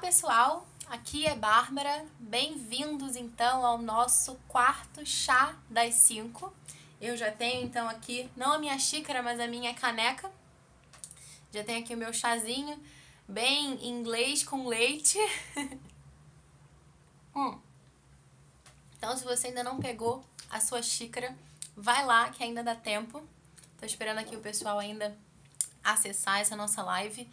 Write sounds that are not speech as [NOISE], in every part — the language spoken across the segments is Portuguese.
pessoal, aqui é Bárbara. Bem-vindos então ao nosso quarto chá das cinco. Eu já tenho então aqui, não a minha xícara, mas a minha caneca. Já tenho aqui o meu chazinho, bem inglês com leite. [LAUGHS] hum. Então, se você ainda não pegou a sua xícara, vai lá que ainda dá tempo. Tô esperando aqui o pessoal ainda acessar essa nossa live.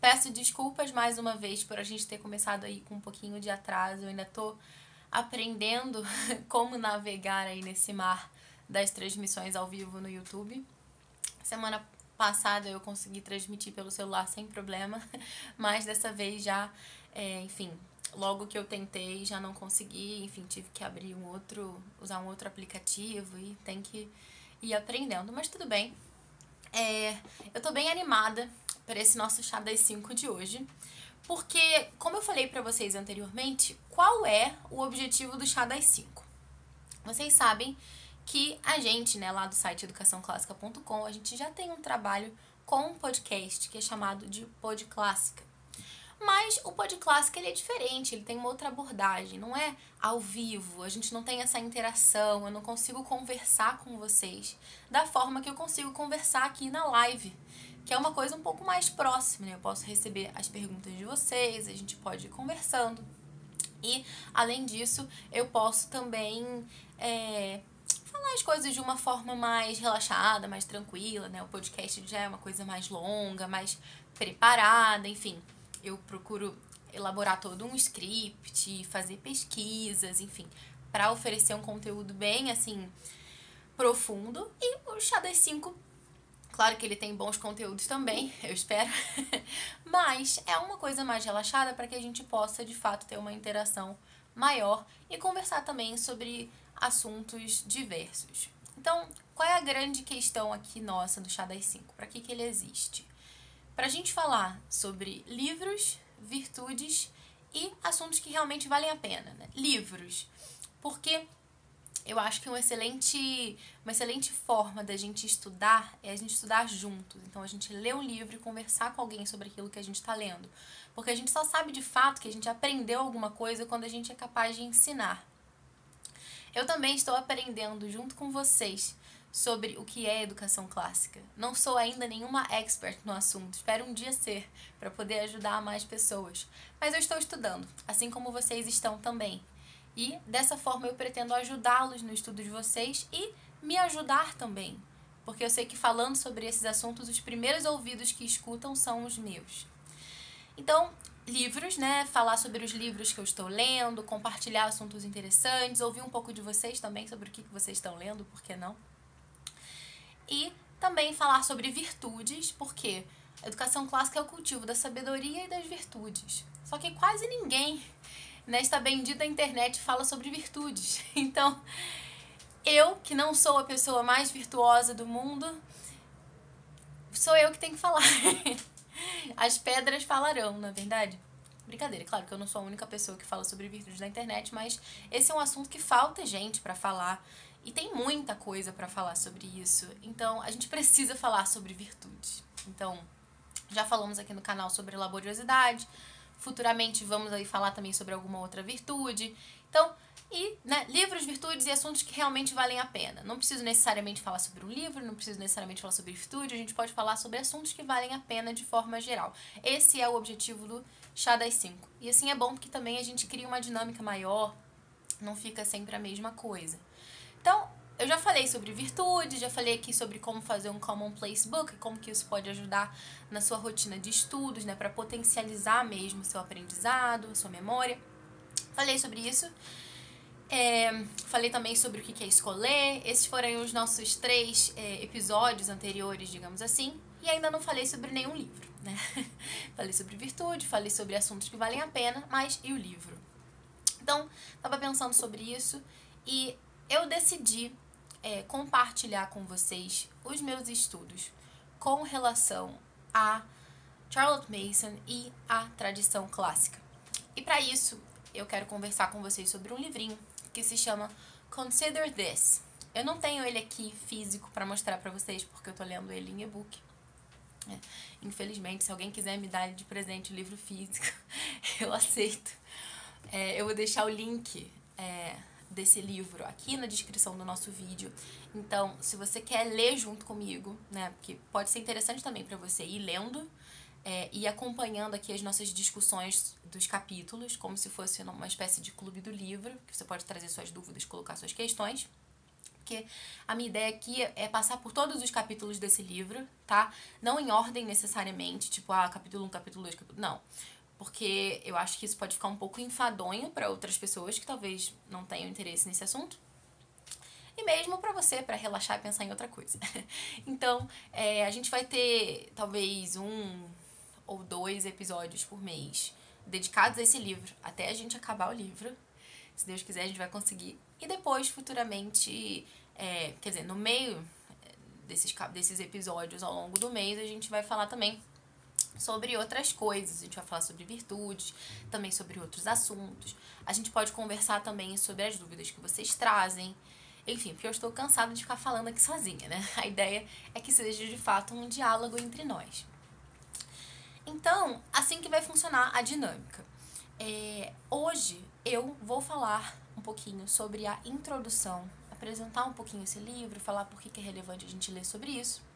Peço desculpas mais uma vez por a gente ter começado aí com um pouquinho de atraso. Eu ainda tô aprendendo [LAUGHS] como navegar aí nesse mar das transmissões ao vivo no YouTube. Semana passada eu consegui transmitir pelo celular sem problema, [LAUGHS] mas dessa vez já, é, enfim, logo que eu tentei já não consegui, enfim, tive que abrir um outro, usar um outro aplicativo e tem que ir aprendendo, mas tudo bem. É, eu tô bem animada para esse nosso chá das 5 de hoje. Porque, como eu falei para vocês anteriormente, qual é o objetivo do chá das 5? Vocês sabem que a gente, né, lá do site educaçãoclássica.com, a gente já tem um trabalho com um podcast que é chamado de Pod Clássica. Mas o Pod Clássica ele é diferente, ele tem uma outra abordagem, não é ao vivo, a gente não tem essa interação, eu não consigo conversar com vocês da forma que eu consigo conversar aqui na live que é uma coisa um pouco mais próxima, né? Eu posso receber as perguntas de vocês, a gente pode ir conversando. E, além disso, eu posso também é, falar as coisas de uma forma mais relaxada, mais tranquila, né? O podcast já é uma coisa mais longa, mais preparada, enfim. Eu procuro elaborar todo um script, fazer pesquisas, enfim, para oferecer um conteúdo bem assim profundo. E o Chá das 5 Claro que ele tem bons conteúdos também, eu espero. [LAUGHS] Mas é uma coisa mais relaxada para que a gente possa de fato ter uma interação maior e conversar também sobre assuntos diversos. Então, qual é a grande questão aqui nossa do Chá das 5? Para que, que ele existe? Para a gente falar sobre livros, virtudes e assuntos que realmente valem a pena. Né? Livros, porque eu acho que uma excelente, uma excelente forma da gente estudar é a gente estudar juntos. Então, a gente ler um livro e conversar com alguém sobre aquilo que a gente está lendo. Porque a gente só sabe de fato que a gente aprendeu alguma coisa quando a gente é capaz de ensinar. Eu também estou aprendendo junto com vocês sobre o que é educação clássica. Não sou ainda nenhuma expert no assunto, espero um dia ser, para poder ajudar mais pessoas. Mas eu estou estudando, assim como vocês estão também. E dessa forma eu pretendo ajudá-los no estudo de vocês e me ajudar também. Porque eu sei que falando sobre esses assuntos, os primeiros ouvidos que escutam são os meus. Então, livros, né? Falar sobre os livros que eu estou lendo, compartilhar assuntos interessantes, ouvir um pouco de vocês também sobre o que vocês estão lendo, por que não? E também falar sobre virtudes, porque a educação clássica é o cultivo da sabedoria e das virtudes. Só que quase ninguém nesta bendita internet fala sobre virtudes. [LAUGHS] Então, eu, que não sou a pessoa mais virtuosa do mundo, sou eu que tenho que falar. [LAUGHS] As pedras falarão, na é verdade. Brincadeira, claro que eu não sou a única pessoa que fala sobre virtudes na internet, mas esse é um assunto que falta gente para falar e tem muita coisa para falar sobre isso. Então, a gente precisa falar sobre virtudes. Então, já falamos aqui no canal sobre laboriosidade, Futuramente vamos aí falar também sobre alguma outra virtude. Então, e né, livros, virtudes e assuntos que realmente valem a pena. Não preciso necessariamente falar sobre um livro, não preciso necessariamente falar sobre virtude, a gente pode falar sobre assuntos que valem a pena de forma geral. Esse é o objetivo do Chá das 5. E assim é bom porque também a gente cria uma dinâmica maior, não fica sempre a mesma coisa. Então, eu já falei sobre virtude, já falei aqui sobre como fazer um Commonplace Book, como que isso pode ajudar na sua rotina de estudos, né, para potencializar mesmo seu aprendizado, sua memória. Falei sobre isso. É, falei também sobre o que é escolher. Esses foram os nossos três é, episódios anteriores, digamos assim. E ainda não falei sobre nenhum livro, né? [LAUGHS] falei sobre virtude, falei sobre assuntos que valem a pena, mas e o livro? Então, tava pensando sobre isso e eu decidi é, compartilhar com vocês os meus estudos com relação a Charlotte Mason e a tradição clássica. E para isso, eu quero conversar com vocês sobre um livrinho que se chama Consider This. Eu não tenho ele aqui físico para mostrar para vocês porque eu tô lendo ele em e-book. É. Infelizmente, se alguém quiser me dar de presente o livro físico, [LAUGHS] eu aceito. É, eu vou deixar o link é, desse livro aqui na descrição do nosso vídeo. Então, se você quer ler junto comigo, né, porque pode ser interessante também para você ir lendo é, e acompanhando aqui as nossas discussões dos capítulos, como se fosse uma espécie de clube do livro, que você pode trazer suas dúvidas, colocar suas questões. Porque a minha ideia aqui é passar por todos os capítulos desse livro, tá? Não em ordem necessariamente, tipo, ah, capítulo 1, capítulo 2, capítulo... Não porque eu acho que isso pode ficar um pouco enfadonho para outras pessoas que talvez não tenham interesse nesse assunto. E mesmo para você, para relaxar e pensar em outra coisa. [LAUGHS] então, é, a gente vai ter talvez um ou dois episódios por mês dedicados a esse livro, até a gente acabar o livro. Se Deus quiser, a gente vai conseguir. E depois, futuramente, é, quer dizer, no meio desses, desses episódios ao longo do mês, a gente vai falar também sobre outras coisas. A gente vai falar sobre virtudes, também sobre outros assuntos. A gente pode conversar também sobre as dúvidas que vocês trazem. Enfim, porque eu estou cansada de ficar falando aqui sozinha, né? [LAUGHS] A ideia é que seja de fato um diálogo entre nós. Então, assim que vai funcionar a dinâmica. É, hoje eu vou falar um pouquinho sobre a introdução, apresentar um pouquinho esse livro, falar por que é relevante a gente ler sobre isso.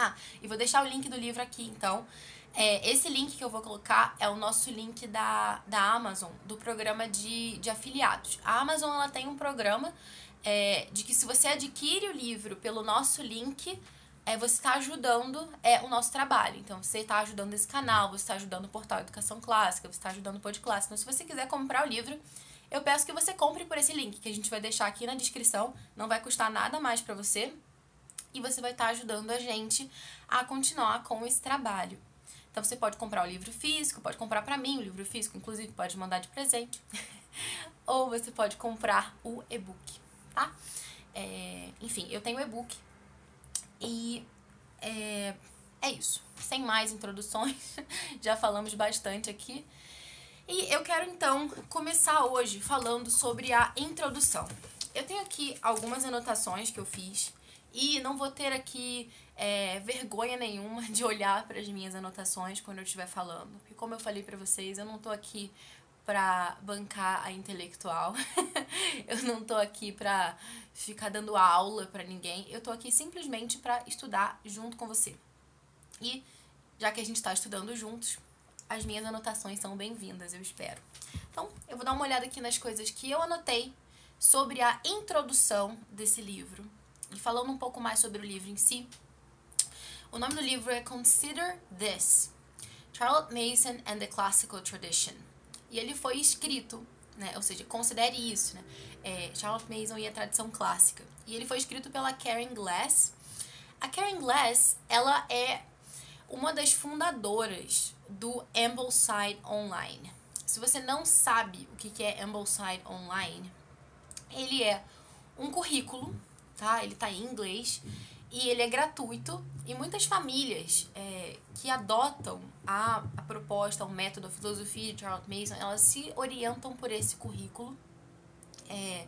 Ah, e vou deixar o link do livro aqui, então. É, esse link que eu vou colocar é o nosso link da, da Amazon, do programa de, de afiliados. A Amazon ela tem um programa é, de que se você adquire o livro pelo nosso link, é, você está ajudando é, o nosso trabalho. Então, você está ajudando esse canal, você está ajudando o portal Educação Clássica, você está ajudando o Clássico. Então, se você quiser comprar o livro, eu peço que você compre por esse link, que a gente vai deixar aqui na descrição. Não vai custar nada mais para você e você vai estar ajudando a gente a continuar com esse trabalho. Então você pode comprar o livro físico, pode comprar para mim o livro físico, inclusive pode mandar de presente, [LAUGHS] ou você pode comprar o e-book, tá? É, enfim, eu tenho o e-book e é, é isso. Sem mais introduções, [LAUGHS] já falamos bastante aqui. E eu quero então começar hoje falando sobre a introdução. Eu tenho aqui algumas anotações que eu fiz e não vou ter aqui é, vergonha nenhuma de olhar para as minhas anotações quando eu estiver falando. Porque, como eu falei para vocês, eu não tô aqui para bancar a intelectual. [LAUGHS] eu não tô aqui para ficar dando aula para ninguém. Eu tô aqui simplesmente para estudar junto com você. E já que a gente está estudando juntos, as minhas anotações são bem-vindas, eu espero. Então, eu vou dar uma olhada aqui nas coisas que eu anotei sobre a introdução desse livro e falando um pouco mais sobre o livro em si, o nome do livro é Consider This: Charlotte Mason and the Classical Tradition. E ele foi escrito, né, ou seja, considere isso, né, é, Charlotte Mason e a tradição clássica. E ele foi escrito pela Karen Glass. A Karen Glass, ela é uma das fundadoras do Ambleside Online. Se você não sabe o que é Ambleside Online, ele é um currículo tá? Ele tá em inglês e ele é gratuito e muitas famílias é, que adotam a, a proposta, o método, a filosofia de Charles Mason, elas se orientam por esse currículo. É,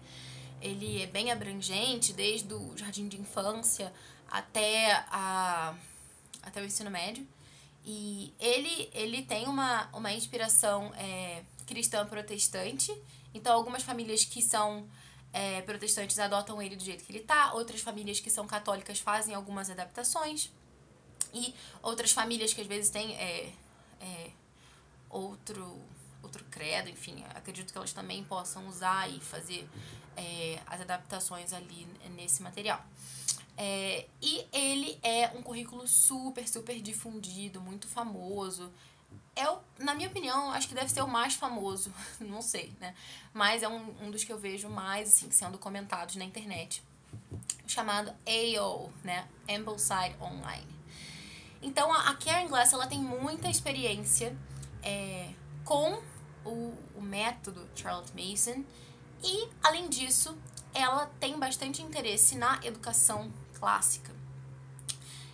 ele é bem abrangente, desde o jardim de infância até, a, até o ensino médio. E ele, ele tem uma, uma inspiração é, cristã protestante. Então, algumas famílias que são é, protestantes adotam ele do jeito que ele tá, outras famílias que são católicas fazem algumas adaptações, e outras famílias que às vezes têm é, é, outro, outro credo, enfim, acredito que elas também possam usar e fazer é, as adaptações ali nesse material. É, e ele é um currículo super, super difundido, muito famoso é, o, na minha opinião, acho que deve ser o mais famoso, [LAUGHS] não sei, né? Mas é um, um dos que eu vejo mais, assim, sendo comentados na internet. Chamado AO, né? Ambleside Online. Então, a, Karen Glass, ela tem muita experiência é, com o, o método Charlotte Mason e, além disso, ela tem bastante interesse na educação clássica.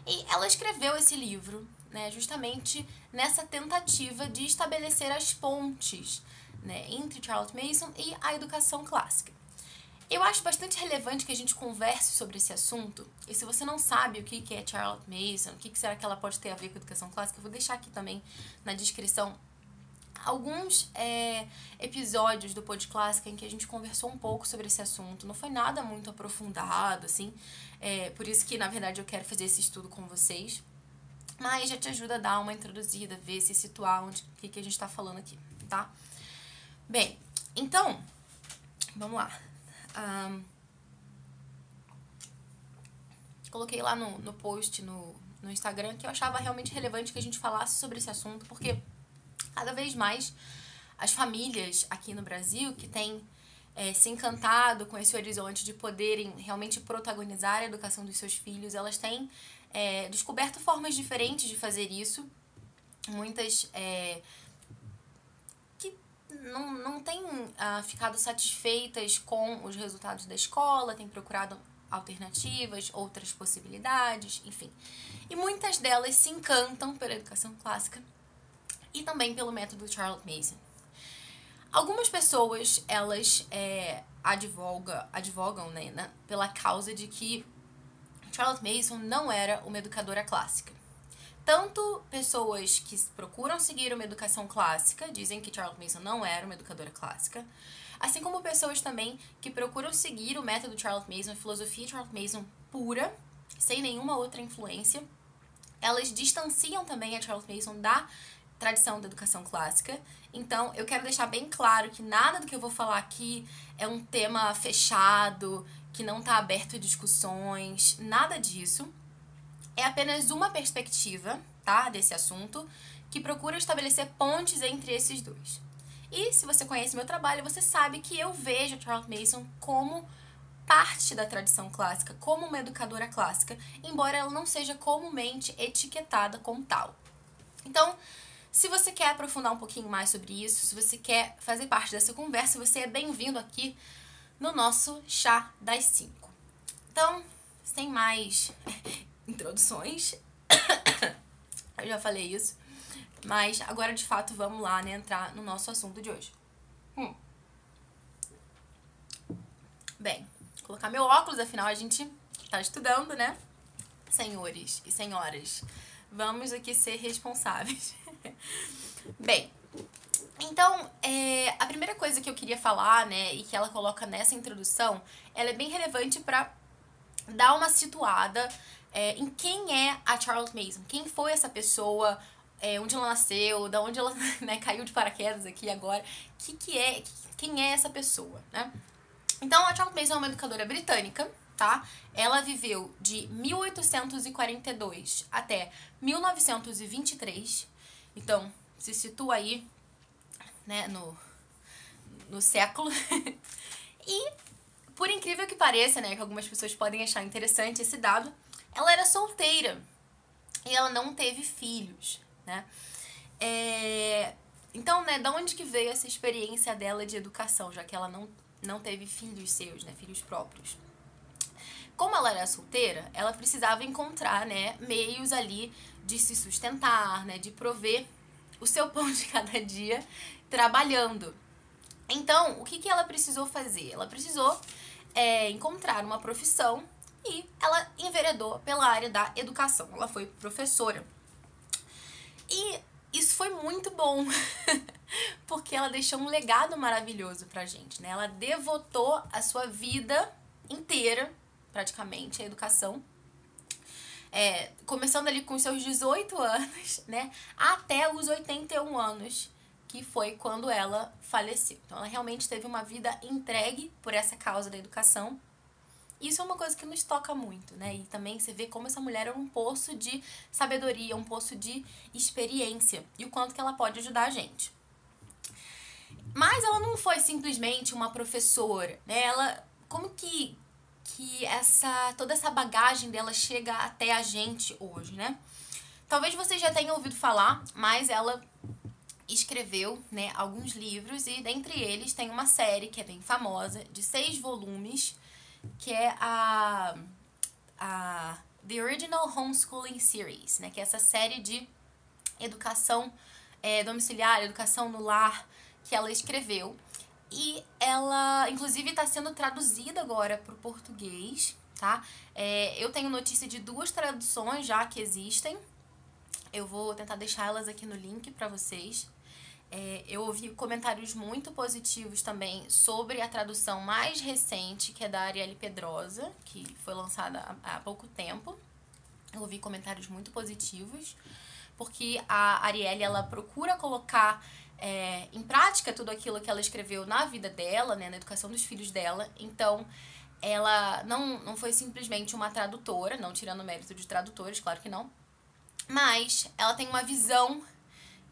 E ela escreveu esse livro né, justamente nessa tentativa de estabelecer as pontes né, entre Charles Mason e a educação clássica. Eu acho bastante relevante que a gente converse sobre esse assunto. E se você não sabe o que é Charlotte Mason, o que será que ela pode ter a ver com a educação clássica, eu vou deixar aqui também na descrição alguns é, episódios do Pod Clássica em que a gente conversou um pouco sobre esse assunto. Não foi nada muito aprofundado, assim. É, por isso que, na verdade, eu quero fazer esse estudo com vocês. Mas já te ajuda a dar uma introduzida, ver se situar onde que, que a gente está falando aqui, tá? Bem, então, vamos lá. Um, coloquei lá no, no post no, no Instagram que eu achava realmente relevante que a gente falasse sobre esse assunto, porque cada vez mais as famílias aqui no Brasil que têm é, se encantado com esse horizonte de poderem realmente protagonizar a educação dos seus filhos, elas têm é, descoberto formas diferentes de fazer isso. Muitas é, que não, não têm ah, ficado satisfeitas com os resultados da escola, têm procurado alternativas, outras possibilidades, enfim. E muitas delas se encantam pela educação clássica e também pelo método Charlotte Mason. Algumas pessoas, elas é, advoga, advogam né, né, pela causa de que Charlotte Mason não era uma educadora clássica. Tanto pessoas que procuram seguir uma educação clássica dizem que Charlotte Mason não era uma educadora clássica, assim como pessoas também que procuram seguir o método Charlotte Mason, a filosofia Charlotte Mason pura, sem nenhuma outra influência. Elas distanciam também a Charlotte Mason da tradição da educação clássica. Então, eu quero deixar bem claro que nada do que eu vou falar aqui é um tema fechado, que não está aberto a discussões, nada disso. É apenas uma perspectiva, tá, desse assunto, que procura estabelecer pontes entre esses dois. E se você conhece meu trabalho, você sabe que eu vejo Charlotte Mason como parte da tradição clássica, como uma educadora clássica, embora ela não seja comumente etiquetada como tal. Então, se você quer aprofundar um pouquinho mais sobre isso, se você quer fazer parte dessa conversa, você é bem-vindo aqui no nosso Chá das 5. Então, sem mais [LAUGHS] introduções, [COUGHS] eu já falei isso, mas agora de fato vamos lá né, entrar no nosso assunto de hoje. Hum. Bem, colocar meu óculos, afinal a gente tá estudando, né? Senhores e senhoras, vamos aqui ser responsáveis. [LAUGHS] Bem, então, é, a primeira coisa que eu queria falar, né, e que ela coloca nessa introdução, ela é bem relevante para dar uma situada é, em quem é a Charlotte Mason, quem foi essa pessoa, é, onde ela nasceu, da onde ela [LAUGHS] né, caiu de paraquedas aqui agora, que que é, quem é essa pessoa, né? Então, a Charlotte Mason é uma educadora britânica, tá? Ela viveu de 1842 até 1923 então, se situa aí, né, no, no século. [LAUGHS] e, por incrível que pareça, né, que algumas pessoas podem achar interessante esse dado, ela era solteira e ela não teve filhos, né? É... Então, né, da onde que veio essa experiência dela de educação, já que ela não, não teve filhos seus, né, filhos próprios? Como ela era solteira, ela precisava encontrar, né, meios ali de se sustentar, né, de prover o seu [LAUGHS] pão de cada dia trabalhando. Então, o que, que ela precisou fazer? Ela precisou é, encontrar uma profissão e ela enveredou pela área da educação. Ela foi professora. E isso foi muito bom, [LAUGHS] porque ela deixou um legado maravilhoso pra gente, né? Ela devotou a sua vida inteira, praticamente, à educação é, começando ali com seus 18 anos, né, até os 81 anos, que foi quando ela faleceu. Então, ela realmente teve uma vida entregue por essa causa da educação. Isso é uma coisa que nos toca muito, né? E também você vê como essa mulher é um poço de sabedoria, um poço de experiência e o quanto que ela pode ajudar a gente. Mas ela não foi simplesmente uma professora, né? Ela como que que essa toda essa bagagem dela chega até a gente hoje, né? Talvez vocês já tenham ouvido falar, mas ela escreveu né, alguns livros e dentre eles tem uma série que é bem famosa, de seis volumes, que é a, a The Original Homeschooling Series, né, que é essa série de educação é, domiciliar, educação no lar que ela escreveu. E ela, inclusive, está sendo traduzida agora para o português, tá? É, eu tenho notícia de duas traduções já que existem. Eu vou tentar deixar elas aqui no link para vocês. É, eu ouvi comentários muito positivos também sobre a tradução mais recente, que é da Arielle Pedrosa, que foi lançada há, há pouco tempo. Eu ouvi comentários muito positivos, porque a Arielle ela procura colocar é, em prática tudo aquilo que ela escreveu na vida dela, né, na educação dos filhos dela. Então, ela não, não foi simplesmente uma tradutora, não tirando o mérito de tradutores, claro que não, mas ela tem uma visão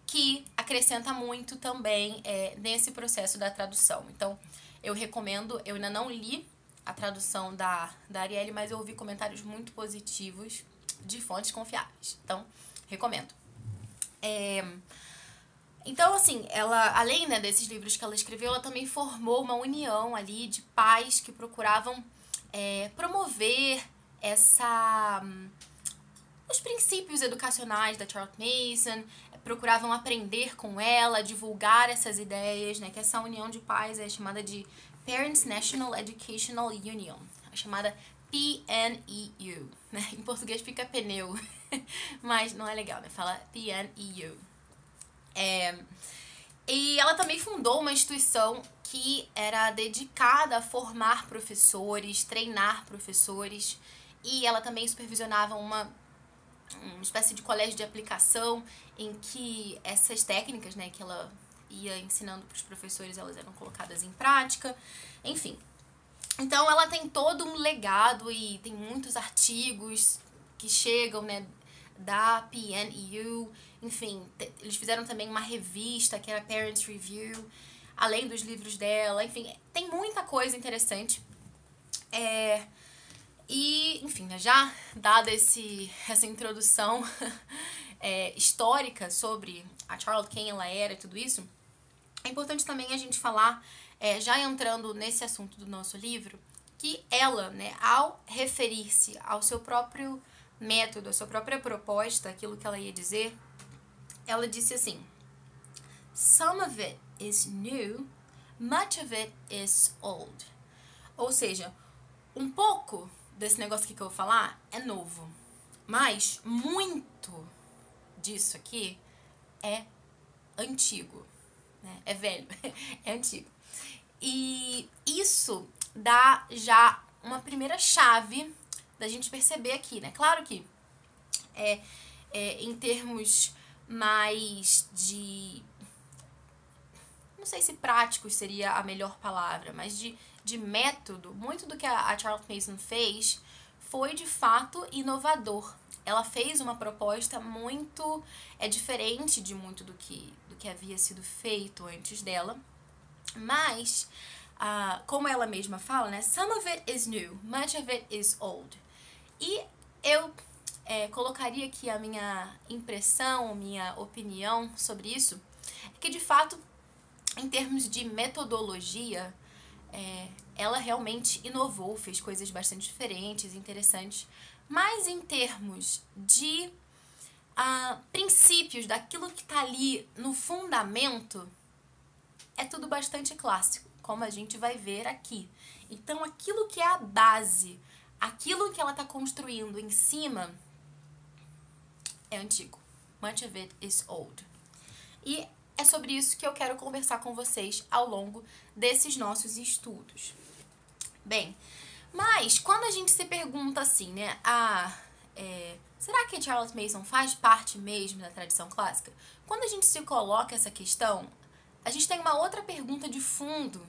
que acrescenta muito também é, nesse processo da tradução. Então, eu recomendo, eu ainda não li a tradução da, da Arielle, mas eu ouvi comentários muito positivos de fontes confiáveis. Então, recomendo. É, então, assim, ela, além né, desses livros que ela escreveu, ela também formou uma união ali de pais que procuravam é, promover essa os princípios educacionais da Charlotte Mason, procuravam aprender com ela, divulgar essas ideias, né? Que essa união de pais é chamada de Parents National Educational Union, a chamada PNEU, né? [LAUGHS] Em português fica pneu, [LAUGHS] mas não é legal, né? Fala PNEU. É, e ela também fundou uma instituição que era dedicada a formar professores, treinar professores, e ela também supervisionava uma uma espécie de colégio de aplicação em que essas técnicas, né, que ela ia ensinando para os professores, elas eram colocadas em prática, enfim. Então ela tem todo um legado e tem muitos artigos que chegam, né, da PNEU, enfim, eles fizeram também uma revista que era Parents Review, além dos livros dela, enfim, tem muita coisa interessante. É, e, enfim, né, já dada esse, essa introdução [LAUGHS] é, histórica sobre a Charlotte, quem ela era e tudo isso, é importante também a gente falar, é, já entrando nesse assunto do nosso livro, que ela, né, ao referir-se ao seu próprio método, à sua própria proposta, aquilo que ela ia dizer, ela disse assim: Some of it is new, much of it is old. Ou seja, um pouco desse negócio aqui que eu vou falar é novo. Mas muito disso aqui é antigo. Né? É velho, [LAUGHS] é antigo. E isso dá já uma primeira chave da gente perceber aqui, né? Claro que é, é em termos mais de. Não sei se práticos seria a melhor palavra, mas de de método, muito do que a, Charlotte Mason fez foi de fato inovador. Ela fez uma proposta muito é diferente de muito do que do que havia sido feito antes dela, mas uh, como ela mesma fala, né? Some of it is new, much of it is old. E eu é, colocaria aqui a minha impressão, minha opinião sobre isso, é que de fato, em termos de metodologia, é, ela realmente inovou, fez coisas bastante diferentes, interessantes, mas em termos de uh, princípios, daquilo que está ali no fundamento, é tudo bastante clássico, como a gente vai ver aqui. Então, aquilo que é a base, aquilo que ela está construindo em cima, é antigo. Much of it is old. E é sobre isso que eu quero conversar com vocês ao longo desses nossos estudos. Bem, mas quando a gente se pergunta assim, né, ah, é, será que Charles Mason faz parte mesmo da tradição clássica? Quando a gente se coloca essa questão, a gente tem uma outra pergunta de fundo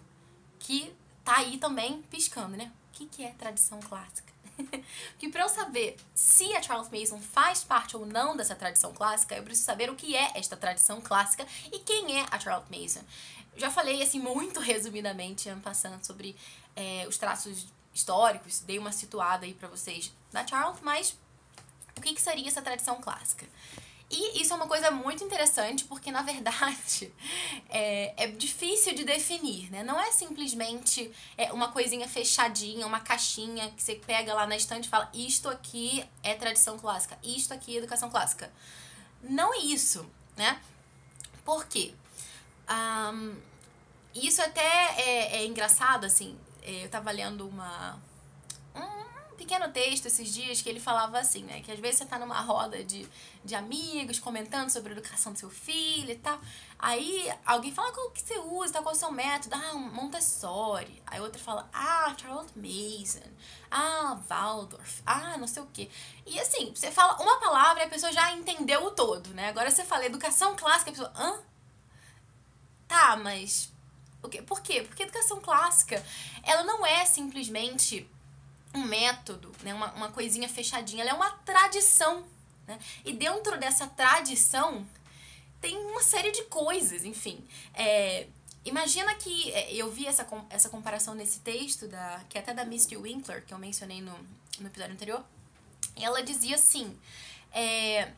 que tá aí também piscando, né? O que, que é tradição clássica? [LAUGHS] que para eu saber se a Charles Mason faz parte ou não dessa tradição clássica, eu preciso saber o que é esta tradição clássica e quem é a Charles Mason. Já falei assim muito resumidamente, passando sobre é, os traços históricos, dei uma situada aí para vocês da Charles, mas o que, que seria essa tradição clássica? E isso é uma coisa muito interessante porque, na verdade, [LAUGHS] é, é difícil de definir, né? Não é simplesmente é, uma coisinha fechadinha, uma caixinha que você pega lá na estante e fala isto aqui é tradição clássica, isto aqui é educação clássica. Não é isso, né? Por quê? Um, isso até é, é engraçado, assim, é, eu tava lendo uma, um pequeno texto esses dias que ele falava assim, né? Que às vezes você tá numa roda de, de amigos comentando sobre a educação do seu filho e tal. Aí alguém fala qual que você usa, tá, qual é o seu método? Ah, Montessori. Aí outro fala, ah, Charlotte Mason. Ah, Waldorf. Ah, não sei o quê. E assim, você fala uma palavra e a pessoa já entendeu o todo, né? Agora você fala educação clássica, a pessoa, hã? Tá, mas o quê? Por quê? Porque educação clássica, ela não é simplesmente um método, né? uma, uma coisinha fechadinha, ela é uma tradição. Né? E dentro dessa tradição tem uma série de coisas, enfim. É, imagina que é, eu vi essa, essa comparação nesse texto, da, que é até da Misty Winkler, que eu mencionei no, no episódio anterior. E ela dizia assim: é,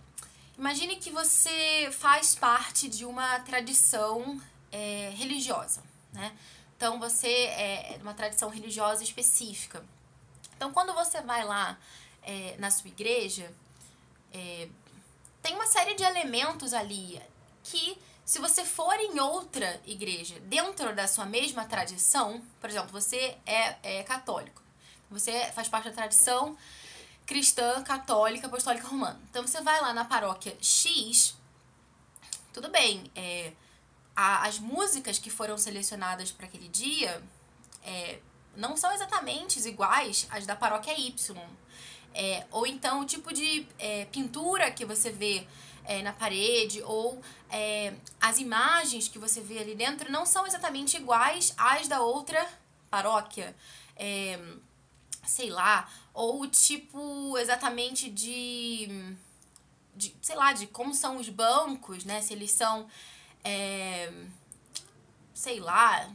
imagine que você faz parte de uma tradição é, religiosa né? Então você é, é uma tradição religiosa específica. Então quando você vai lá é, na sua igreja, é, tem uma série de elementos ali que se você for em outra igreja, dentro da sua mesma tradição, por exemplo, você é, é católico, você faz parte da tradição cristã, católica, apostólica romana. Então você vai lá na paróquia X, tudo bem, é, as músicas que foram selecionadas para aquele dia é, não são exatamente iguais às da paróquia Y. É, ou então o tipo de é, pintura que você vê é, na parede, ou é, as imagens que você vê ali dentro não são exatamente iguais às da outra paróquia. É, sei lá, ou o tipo exatamente de, de, sei lá, de como são os bancos, né? Se eles são é, sei lá,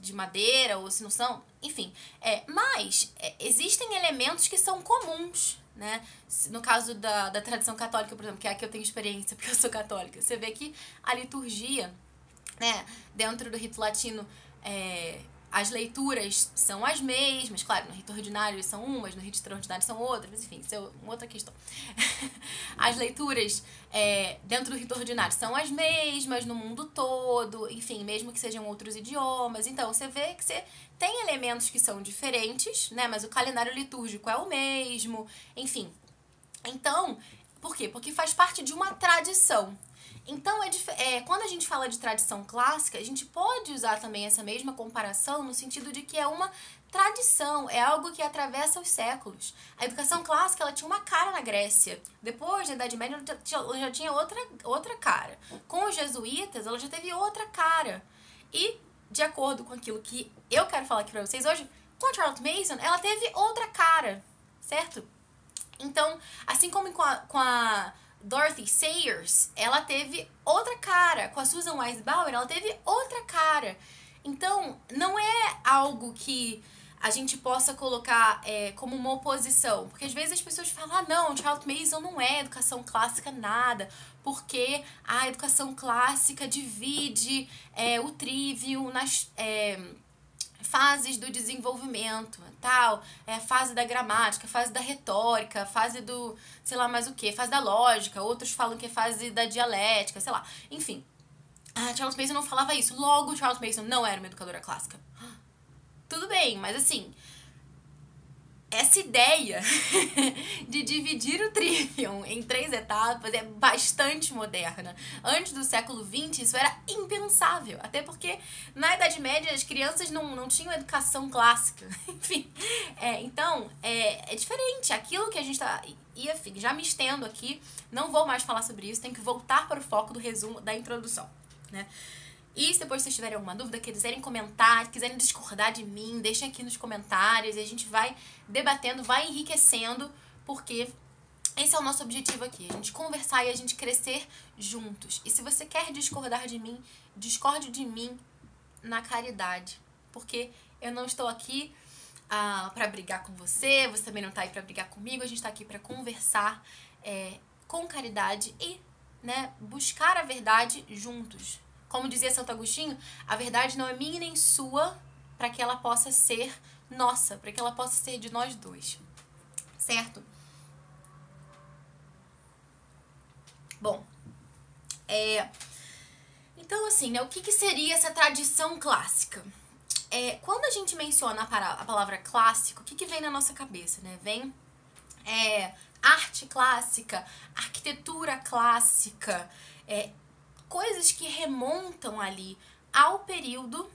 de madeira ou se não são, enfim. É, mas é, existem elementos que são comuns, né? No caso da, da tradição católica, por exemplo, que é a que eu tenho experiência [LAUGHS] porque eu sou católica, você vê que a liturgia, né, dentro do rito latino, é, as leituras são as mesmas, claro, no rito ordinário são umas, no rito extraordinário são outras, enfim, isso é uma outra questão. [LAUGHS] as leituras é, dentro do rito ordinário são as mesmas no mundo todo, enfim, mesmo que sejam outros idiomas. Então, você vê que você tem elementos que são diferentes, né? Mas o calendário litúrgico é o mesmo, enfim. Então, por quê? Porque faz parte de uma tradição. Então, é, é, quando a gente fala de tradição clássica, a gente pode usar também essa mesma comparação no sentido de que é uma tradição, é algo que atravessa os séculos. A educação clássica ela tinha uma cara na Grécia. Depois, na Idade Média, ela já tinha outra, outra cara. Com os jesuítas, ela já teve outra cara. E, de acordo com aquilo que eu quero falar aqui pra vocês hoje, com Charlotte Mason, ela teve outra cara, certo? Então, assim como com a, com a Dorothy Sayers, ela teve outra cara. Com a Susan Weisbauer, ela teve outra cara. Então, não é algo que a gente possa colocar é, como uma oposição. Porque às vezes as pessoas falam, ah, não, Charlotte Mason não é educação clássica nada, porque a educação clássica divide é, o trivium nas. É, fases do desenvolvimento, tal, é fase da gramática, fase da retórica, fase do, sei lá mais o que, fase da lógica, outros falam que é fase da dialética, sei lá. Enfim, a Charles Mason não falava isso. Logo, Charles Mason não era uma educadora clássica. Tudo bem, mas assim, essa ideia [LAUGHS] de dividir o Trivium em três etapas é bastante moderna. Antes do século XX, isso era impensável. Até porque na Idade Média as crianças não, não tinham educação clássica. [LAUGHS] Enfim, é, então é, é diferente. Aquilo que a gente tá. E enfim, já me estendo aqui, não vou mais falar sobre isso, tenho que voltar para o foco do resumo da introdução. Né? E se depois vocês tiverem alguma dúvida, quiserem comentar, quiserem discordar de mim, deixem aqui nos comentários e a gente vai debatendo, vai enriquecendo, porque esse é o nosso objetivo aqui, a gente conversar e a gente crescer juntos. E se você quer discordar de mim, discorde de mim na caridade, porque eu não estou aqui ah, para brigar com você, você também não está aí para brigar comigo, a gente está aqui para conversar é, com caridade e né, buscar a verdade juntos. Como dizia Santo Agostinho, a verdade não é minha nem sua para que ela possa ser nossa, para que ela possa ser de nós dois. Certo? Bom, é, então assim, né, o que, que seria essa tradição clássica? é, quando a gente menciona a, palavra clássico, o que, que vem na nossa cabeça, né? Vem é, arte clássica, arquitetura clássica, é, coisas que remontam ali ao período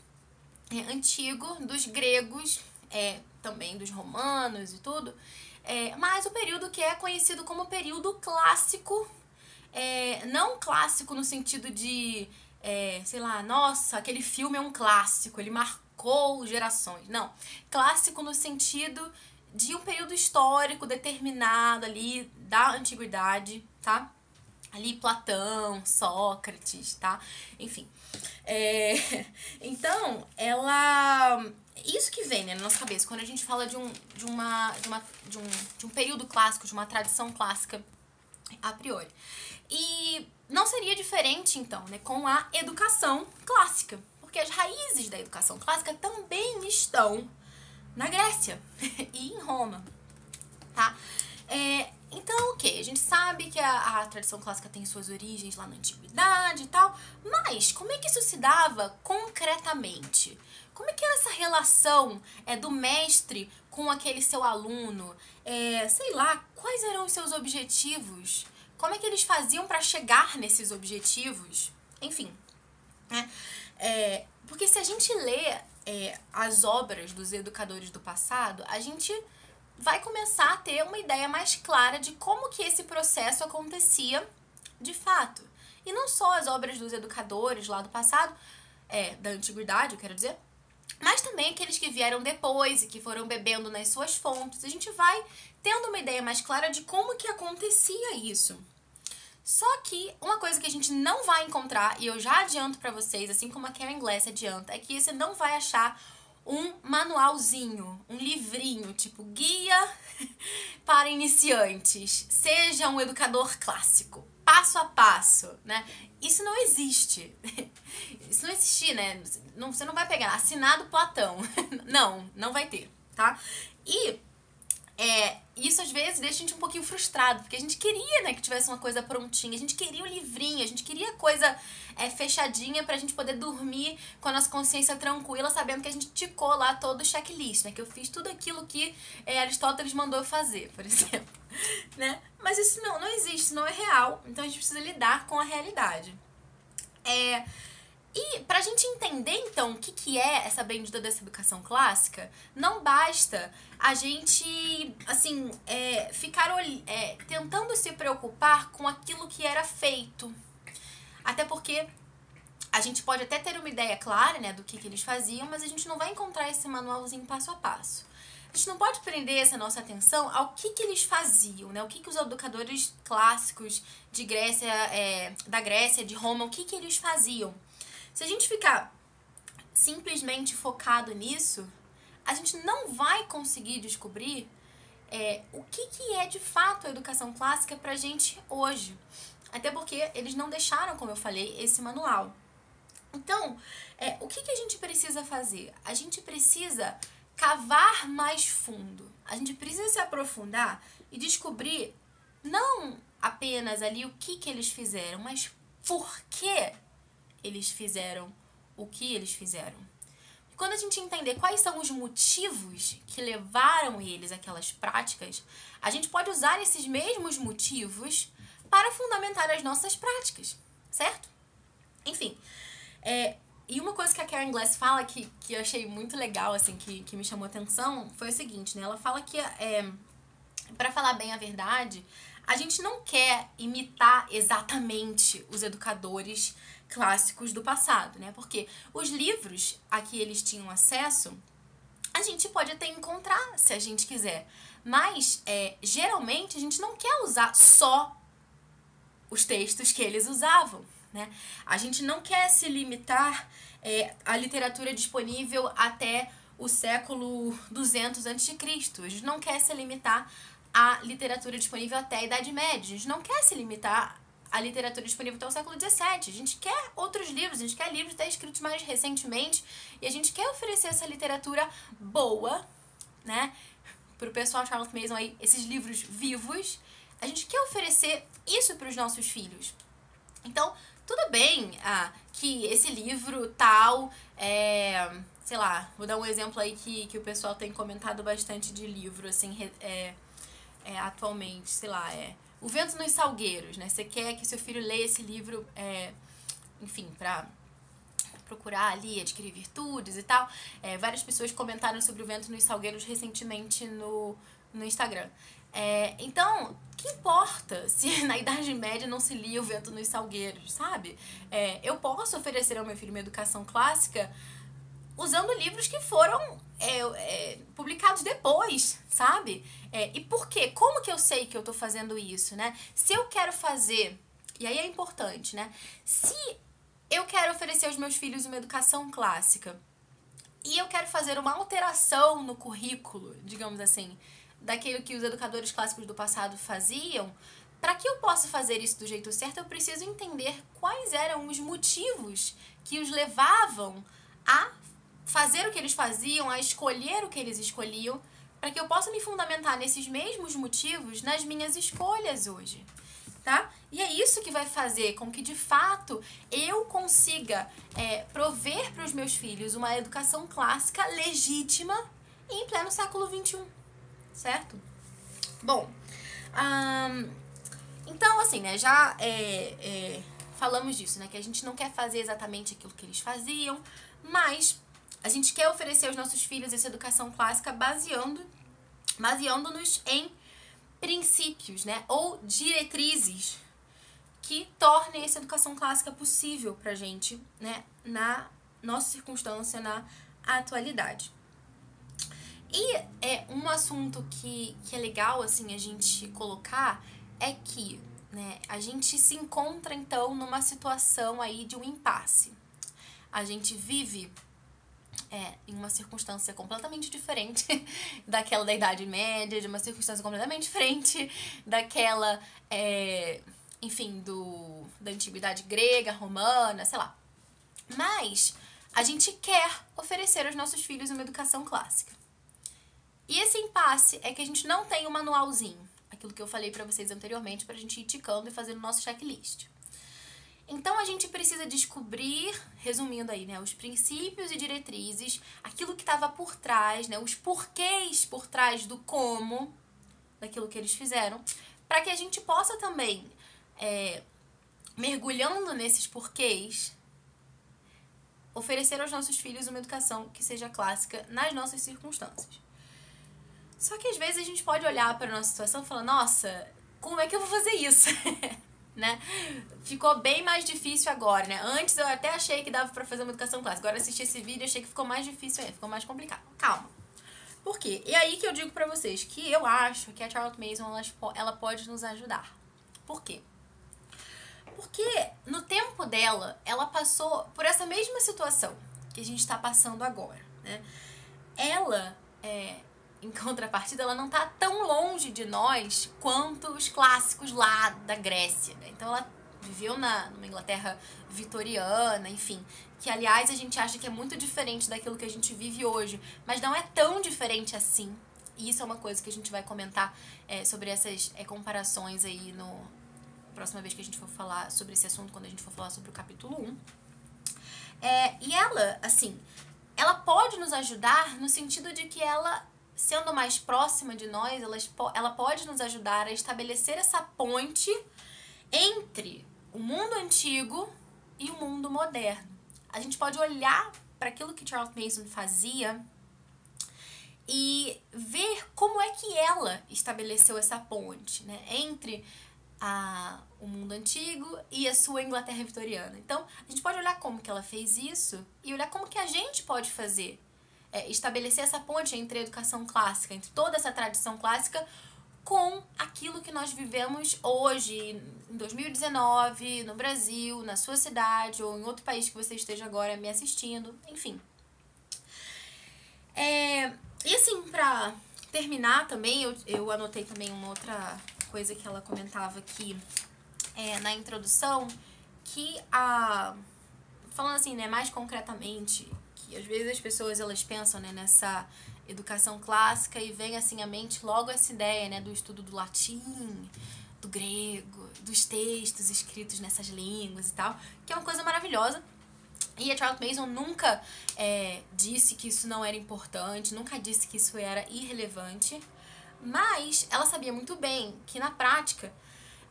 é, antigo dos gregos, é, também dos romanos e tudo, é, mas o período que é conhecido como período clássico, é, não clássico no sentido de, é, sei lá, nossa, aquele filme é um clássico, ele marcou gerações. Não, clássico no sentido de um período histórico determinado ali da antiguidade, tá? Ali Platão, Sócrates, tá? Enfim. É, [LAUGHS] então, ela. Isso que vem né, na nossa cabeça, quando a gente fala de um, de, uma, de, uma, de, um, de um período clássico, de uma tradição clássica a priori. E não seria diferente, então, né, com a educação clássica. Porque as raízes da educação clássica também estão na Grécia [LAUGHS] e em Roma, tá? É, então, ok, a gente sabe que a, a, tradição clássica tem suas origens lá na antiguidade e tal, mas como é que isso se dava concretamente? Como é que era essa relação é, do mestre com aquele seu aluno? É, sei lá, quais eram os seus objetivos? Como é que eles faziam para chegar nesses objetivos? Enfim, né? É, porque se a gente lê é, as obras dos educadores do passado, a gente vai começar a ter uma ideia mais clara de como que esse processo acontecia de fato. E não só as obras dos educadores lá do passado, é, da antiguidade, eu quero dizer, mas também aqueles que vieram depois e que foram bebendo nas suas fontes. A gente vai tendo uma ideia mais clara de como que acontecia isso. Só que uma coisa que a gente não vai encontrar, e eu já adianto para vocês, assim como a Karen Glass adianta, é que você não vai achar um manualzinho, um livrinho, tipo guia [LAUGHS] para iniciantes. Seja um educador clássico, passo a passo, né? Isso não existe. [LAUGHS] Isso não existe, né? Você não vai pegar assinado Platão. [LAUGHS] Não, não vai ter, tá? E é, isso às vezes deixa a gente um pouquinho frustrado, porque a gente queria, né, que tivesse uma coisa prontinha, a gente queria o livrinho, a gente queria coisa é, fechadinha pra gente poder dormir com a nossa consciência tranquila, sabendo que a gente ticou lá todo o checklist, né, que eu fiz tudo aquilo que é, Aristóteles mandou fazer, por [LAUGHS] exemplo, né? Mas isso não, não existe, isso não é real, então a gente precisa lidar com a realidade. É, e pra gente entender então o que, que é essa bendita dessa educação clássica, não basta a gente, assim, é, ficar é, tentando se preocupar com aquilo que era feito. Até porque a gente pode até ter uma ideia clara, né, do que, que eles faziam, mas a gente não vai encontrar esse manualzinho passo a passo. A gente não pode prender essa nossa atenção ao que, que eles faziam, né? O que, que os educadores clássicos de Grécia, é, da Grécia, de Roma, o que, que eles faziam. Se a gente ficar simplesmente focado nisso, a gente não vai conseguir descobrir é, o que, que é de fato a educação clássica pra gente hoje. Até porque eles não deixaram, como eu falei, esse manual. Então, é, o que, que a gente precisa fazer? A gente precisa cavar mais fundo. A gente precisa se aprofundar e descobrir não apenas ali o que, que eles fizeram, mas por que eles fizeram o que eles fizeram. E quando a gente entender quais são os motivos que levaram eles àquelas práticas, a gente pode usar esses mesmos motivos para fundamentar as nossas práticas, certo? Enfim, é, e uma coisa que a Karen Glass fala que, que eu achei muito legal, assim, que, que me chamou atenção, foi o seguinte, né? Ela fala que, é, para falar bem a verdade, a gente não quer imitar exatamente os educadores clássicos do passado, né? Porque os livros a que eles tinham acesso, a gente pode até encontrar se a gente quiser. Mas, é, geralmente, a gente não quer usar só os textos que eles usavam, né? A gente não quer se limitar é, à literatura disponível até o século 200 a.C. A gente não quer se limitar à literatura disponível até a Idade Média. A gente não quer se limitar a literatura disponível até o século XVII. A gente quer outros livros, a gente quer livros até escritos mais recentemente e a gente quer oferecer essa literatura boa, né? Pro pessoal Charlotte Mason aí, esses livros vivos. A gente quer oferecer isso para os nossos filhos. Então, tudo bem ah, que esse livro tal é, sei lá, vou dar um exemplo aí que, que o pessoal tem comentado bastante de livro, assim, é, é, atualmente, sei lá, é O Vento nos Salgueiros, né? Você quer que seu filho leia esse livro, é, enfim, pra procurar ali, adquirir virtudes e tal. É, várias pessoas comentaram sobre o vento nos salgueiros recentemente no, no Instagram. É, então, que importa [LAUGHS] se na Idade Média não se lia o vento nos salgueiros, sabe? É, eu posso oferecer ao meu filho uma educação clássica usando livros que foram é, é, publicados depois, sabe? É, e por quê? Como que eu sei que eu tô fazendo isso, né? Se eu quero fazer, e aí é importante, né? Se eu quero oferecer aos meus filhos uma educação clássica e eu quero fazer uma alteração no currículo, digamos assim, daquilo que os educadores clássicos do passado faziam, para que eu possa fazer isso do jeito certo, eu preciso entender quais eram os motivos que os levavam a fazer o que eles faziam, a escolher o que eles escolhiam, para que eu possa me fundamentar nesses mesmos motivos nas minhas escolhas hoje tá? E é isso que vai fazer com que, de fato, eu consiga é, prover para os meus filhos uma educação clássica legítima em pleno século XXI, certo? Bom, hum, então, assim, né, já é, é, falamos disso, né, que a gente não quer fazer exatamente aquilo que eles faziam, mas a gente quer oferecer aos nossos filhos essa educação clássica baseando baseando-nos em princípios, né, ou diretrizes que tornem essa educação clássica possível pra gente, né, na nossa circunstância, na atualidade. E é um assunto que, que é legal, assim, a gente colocar é que, né, a gente se encontra, então, numa situação aí de um impasse. A gente vive é, em uma circunstância completamente diferente [LAUGHS] daquela da Idade Média, de uma circunstância completamente diferente daquela, é, enfim, do, da antiguidade grega, romana, sei lá. Mas a gente quer oferecer aos nossos filhos uma educação clássica. E esse impasse é que a gente não tem um manualzinho, aquilo que eu falei para vocês anteriormente, pra gente ir ticando e fazendo nosso checklist. Então a gente precisa descobrir, resumindo aí, né, os princípios e diretrizes, aquilo que estava por trás, né, os porquês por trás do como daquilo que eles fizeram, para que a gente possa também, é, mergulhando nesses porquês, oferecer aos nossos filhos uma educação que seja clássica nas nossas circunstâncias. Só que às vezes a gente pode olhar para a nossa situação e falar: nossa, como é que eu vou fazer isso? [LAUGHS] né? Ficou bem mais difícil agora, né? Antes eu até achei que dava para fazer uma educação clássica. Agora assisti esse vídeo achei que ficou mais difícil aí, ficou mais complicado. Calma. Por quê? E aí que eu digo para vocês que eu acho que a Charlotte Mason ela, ela pode nos ajudar. Por quê? Porque no tempo dela, ela passou por essa mesma situação que a gente está passando agora, né? Ela é, em contrapartida, ela não está tão longe de nós quanto os clássicos lá da Grécia. Né? Então ela viveu na, numa Inglaterra vitoriana, enfim. Que aliás a gente acha que é muito diferente daquilo que a gente vive hoje, mas não é tão diferente assim. E isso é uma coisa que a gente vai comentar é, sobre essas é, comparações aí no próxima vez que a gente for falar sobre esse assunto, quando a gente for falar sobre o capítulo 1. É, e ela, assim, ela pode nos ajudar no sentido de que ela sendo mais próxima de nós, ela, ela pode nos ajudar a estabelecer essa ponte entre o mundo antigo e o mundo moderno. A gente pode olhar para aquilo que Charles Mason fazia e ver como é que ela estabeleceu essa ponte né, entre a, o mundo antigo e a sua Inglaterra vitoriana. Então, a gente pode olhar como que ela fez isso e olhar como que a gente pode fazer é, estabelecer essa ponte entre a educação clássica, entre toda essa tradição clássica, com aquilo que nós vivemos hoje, em 2019, no Brasil, na sua cidade ou em outro país que você esteja agora me assistindo, enfim. É, e assim, pra terminar também, eu, eu anotei também uma outra coisa que ela comentava aqui é, na introdução, que a. Falando assim, né, mais concretamente, que às vezes as pessoas elas pensam né, nessa educação clássica e vem assim à mente logo essa ideia né, do estudo do latim, do grego, dos textos escritos nessas línguas e tal, que é uma coisa maravilhosa. E a Charlotte Mason nunca é, disse que isso não era importante, nunca disse que isso era irrelevante, mas ela sabia muito bem que na prática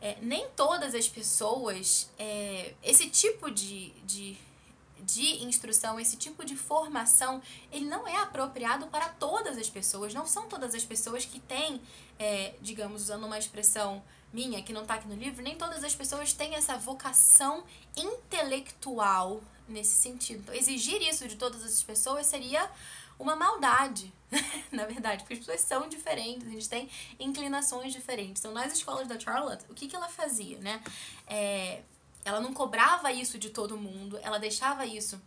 é, nem todas as pessoas, é, esse tipo de, de, de instrução, esse tipo de formação, ele não é apropriado para todas as pessoas. Não são todas as pessoas que têm, é, digamos, usando uma expressão minha, que não está aqui no livro, nem todas as pessoas têm essa vocação intelectual nesse sentido. Então, exigir isso de todas as pessoas seria uma maldade, [LAUGHS] na verdade, porque as pessoas são diferentes, a gente tem inclinações diferentes. Então, nas escolas da Charlotte, o que, que ela fazia, né? É, ela não cobrava isso de todo mundo, ela deixava isso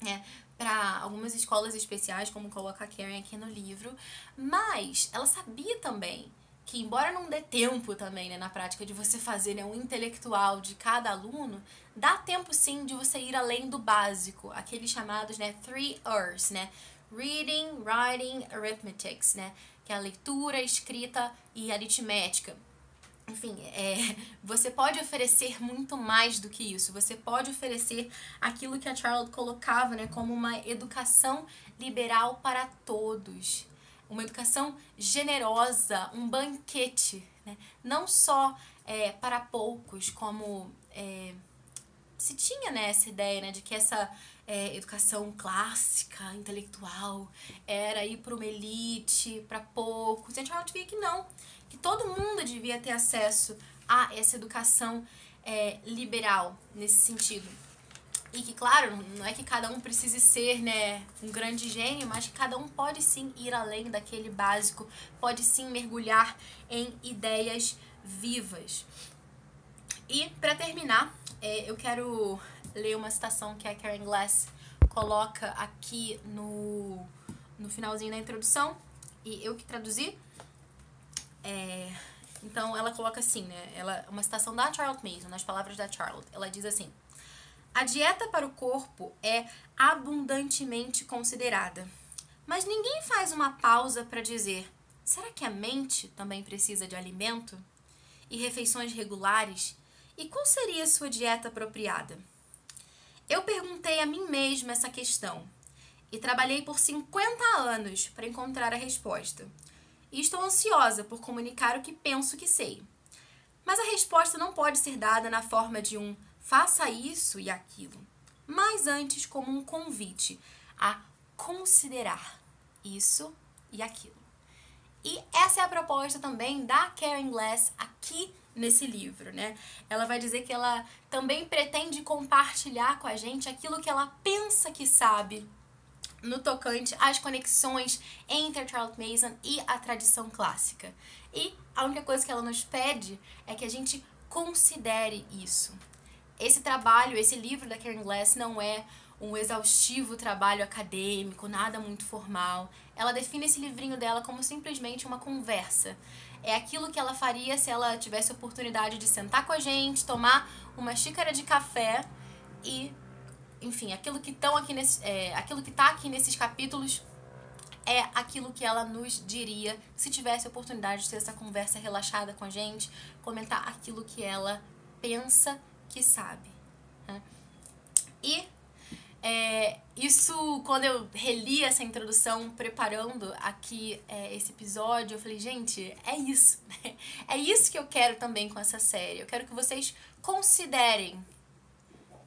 né, para algumas escolas especiais, como coloca a Karen aqui no livro, mas ela sabia também que embora não dê tempo também, né, na prática de você fazer né, um intelectual de cada aluno, dá tempo sim de você ir além do básico, aqueles chamados, né, three R's, né, reading, writing, arithmetics, né, que é a leitura, escrita e aritmética. Enfim, é, você pode oferecer muito mais do que isso. Você pode oferecer aquilo que a Charlotte colocava, né, como uma educação liberal para todos uma educação generosa, um banquete, né? não só é, para poucos, como é, se tinha né, essa ideia né, de que essa é, educação clássica, intelectual, era ir para uma elite, para poucos. A gente via que não, que todo mundo devia ter acesso a essa educação é, liberal nesse sentido. E que, claro, não é que cada um precise ser né, um grande gênio, mas que cada um pode sim ir além daquele básico, pode sim mergulhar em ideias vivas. E, para terminar, é, eu quero ler uma citação que a Karen Glass coloca aqui no, no finalzinho da introdução, e eu que traduzi. É, então, ela coloca assim, né? Ela, uma citação da Charlotte Mason, nas palavras da Charlotte. Ela diz assim. A dieta para o corpo é abundantemente considerada. Mas ninguém faz uma pausa para dizer: será que a mente também precisa de alimento? E refeições regulares? E qual seria a sua dieta apropriada? Eu perguntei a mim mesma essa questão e trabalhei por 50 anos para encontrar a resposta. E estou ansiosa por comunicar o que penso que sei. Mas a resposta não pode ser dada na forma de um faça isso e aquilo, mas antes como um convite a considerar isso e aquilo. E essa é a proposta também da Karen Glass aqui nesse livro, né? Ela vai dizer que ela também pretende compartilhar com a gente aquilo que ela pensa que sabe no tocante às conexões entre a Charlotte Mason e a tradição clássica. E a única coisa que ela nos pede é que a gente considere isso, esse trabalho, esse livro da Karen Glass não é um exaustivo trabalho acadêmico, nada muito formal. Ela define esse livrinho dela como simplesmente uma conversa. É aquilo que ela faria se ela tivesse a oportunidade de sentar com a gente, tomar uma xícara de café e, enfim, aquilo que estão aqui nesse, é, aquilo que está aqui nesses capítulos é aquilo que ela nos diria se tivesse a oportunidade de ter essa conversa relaxada com a gente, comentar aquilo que ela pensa que sabe. Né? E é, isso, quando eu reli essa introdução, preparando aqui é, esse episódio, eu falei, gente, é isso. Né? É isso que eu quero também com essa série. Eu quero que vocês considerem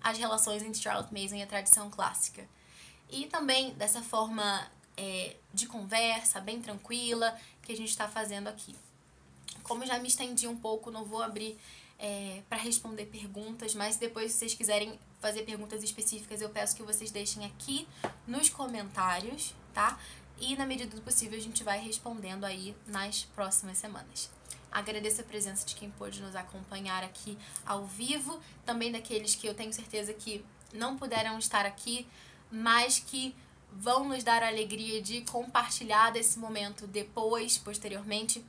as relações entre Charlotte Mason e a tradição clássica. E também dessa forma é, de conversa, bem tranquila, que a gente está fazendo aqui. Como já me estendi um pouco, não vou abrir é, para responder perguntas, mas depois, se vocês quiserem fazer perguntas específicas, eu peço que vocês deixem aqui nos comentários, tá? E na medida do possível a gente vai respondendo aí nas próximas semanas. Agradeço a presença de quem pôde nos acompanhar aqui ao vivo, também daqueles que eu tenho certeza que não puderam estar aqui, mas que vão nos dar a alegria de compartilhar desse momento depois, posteriormente,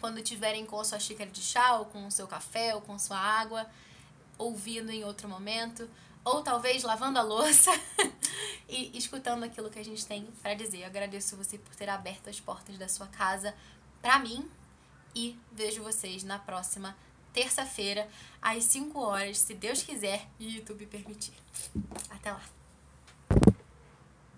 quando tiverem com a sua xícara de chá, ou com o seu café, ou com sua água, ouvindo em outro momento, ou talvez lavando a louça [LAUGHS] e escutando aquilo que a gente tem para dizer. Eu agradeço você por ter aberto as portas da sua casa para mim e vejo vocês na próxima terça-feira, às 5 horas, se Deus quiser e YouTube permitir. Até lá!